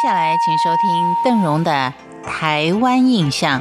接下来，请收听邓荣的《台湾印象》。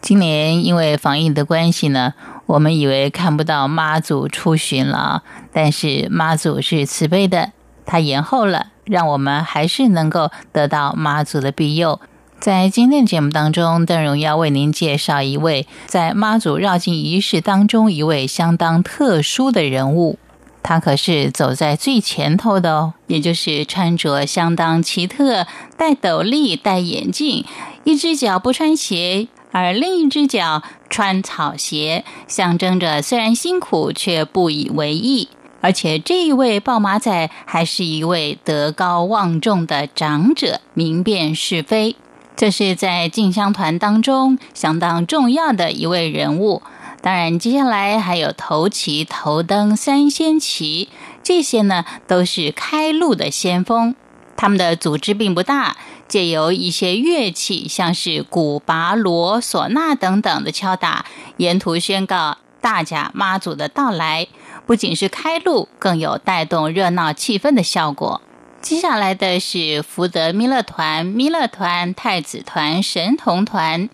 今年因为防疫的关系呢，我们以为看不到妈祖出巡了，但是妈祖是慈悲的，他延后了，让我们还是能够得到妈祖的庇佑。在今天的节目当中，邓荣要为您介绍一位在妈祖绕境仪式当中一位相当特殊的人物，他可是走在最前头的哦，也就是穿着相当奇特，戴斗笠、戴眼镜，一只脚不穿鞋。而另一只脚穿草鞋，象征着虽然辛苦却不以为意。而且这一位抱马仔还是一位德高望重的长者，明辨是非。这是在进香团当中相当重要的一位人物。当然，接下来还有头旗、头灯、三仙旗，这些呢都是开路的先锋。他们的组织并不大。借由一些乐器，像是鼓、拔锣、唢呐等等的敲打，沿途宣告大甲妈祖的到来，不仅是开路，更有带动热闹气氛的效果。接下来的是福德弥勒团、弥勒团、太子团、神童团，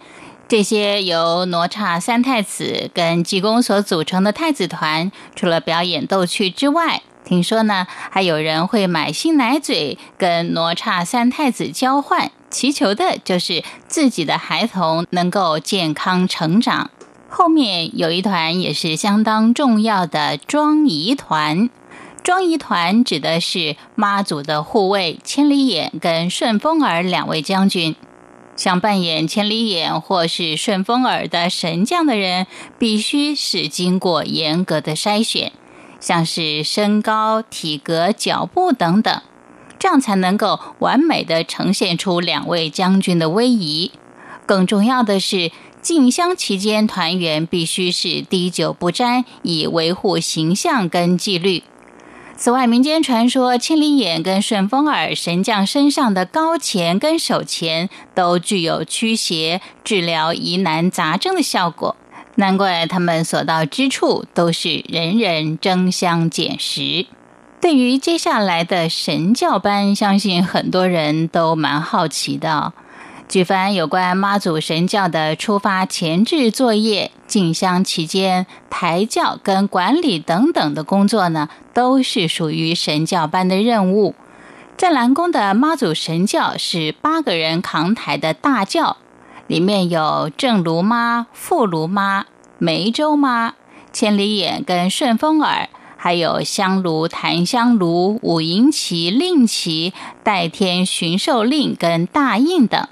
这些由哪吒三太子跟济公所组成的太子团，除了表演逗趣之外，听说呢，还有人会买新奶嘴跟哪吒三太子交换，祈求的就是自己的孩童能够健康成长。后面有一团也是相当重要的庄仪团，庄仪团指的是妈祖的护卫千里眼跟顺风耳两位将军。想扮演千里眼或是顺风耳的神将的人，必须是经过严格的筛选。像是身高、体格、脚步等等，这样才能够完美的呈现出两位将军的威仪。更重要的是，进香期间团员必须是滴酒不沾，以维护形象跟纪律。此外，民间传说千里眼跟顺风耳神将身上的高钱跟手钱都具有驱邪、治疗疑难杂症的效果。难怪他们所到之处都是人人争相捡拾。对于接下来的神教班，相信很多人都蛮好奇的。举凡有关妈祖神教的出发前置作业、进香期间抬轿跟管理等等的工作呢，都是属于神教班的任务。在蓝宫的妈祖神教是八个人扛抬的大轿。里面有正炉妈、副炉妈、梅州妈、千里眼跟顺风耳，还有香炉、檀香炉、五营旗、令旗、代天巡狩令跟大印等。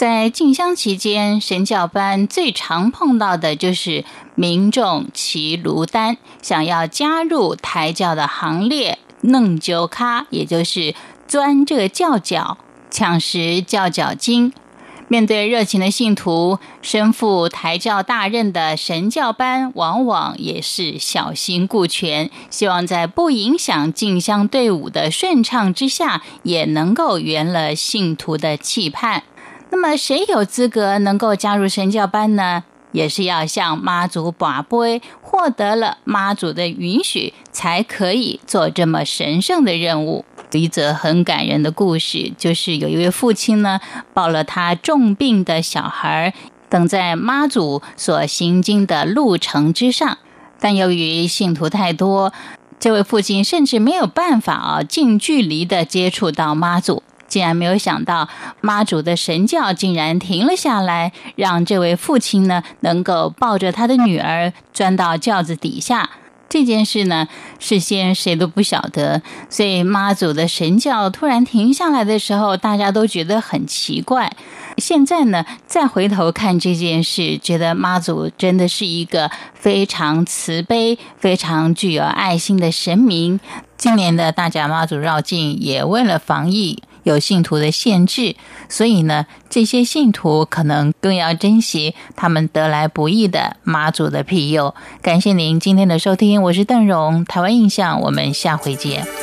在进香期间，神教班最常碰到的就是民众骑炉单，想要加入抬轿的行列，弄酒咖，也就是钻这个轿脚，抢食轿脚金。面对热情的信徒，身负抬轿大任的神教班，往往也是小心顾全，希望在不影响进香队伍的顺畅之下，也能够圆了信徒的期盼。那么，谁有资格能够加入神教班呢？也是要向妈祖把杯，获得了妈祖的允许，才可以做这么神圣的任务。一则很感人的故事，就是有一位父亲呢，抱了他重病的小孩，等在妈祖所行经的路程之上。但由于信徒太多，这位父亲甚至没有办法啊近距离的接触到妈祖。竟然没有想到，妈祖的神教竟然停了下来，让这位父亲呢能够抱着他的女儿钻到轿子底下。这件事呢，事先谁都不晓得，所以妈祖的神教突然停下来的时候，大家都觉得很奇怪。现在呢，再回头看这件事，觉得妈祖真的是一个非常慈悲、非常具有爱心的神明。今年的大甲妈祖绕境，也为了防疫。有信徒的限制，所以呢，这些信徒可能更要珍惜他们得来不易的妈祖的庇佑。感谢您今天的收听，我是邓荣，台湾印象，我们下回见。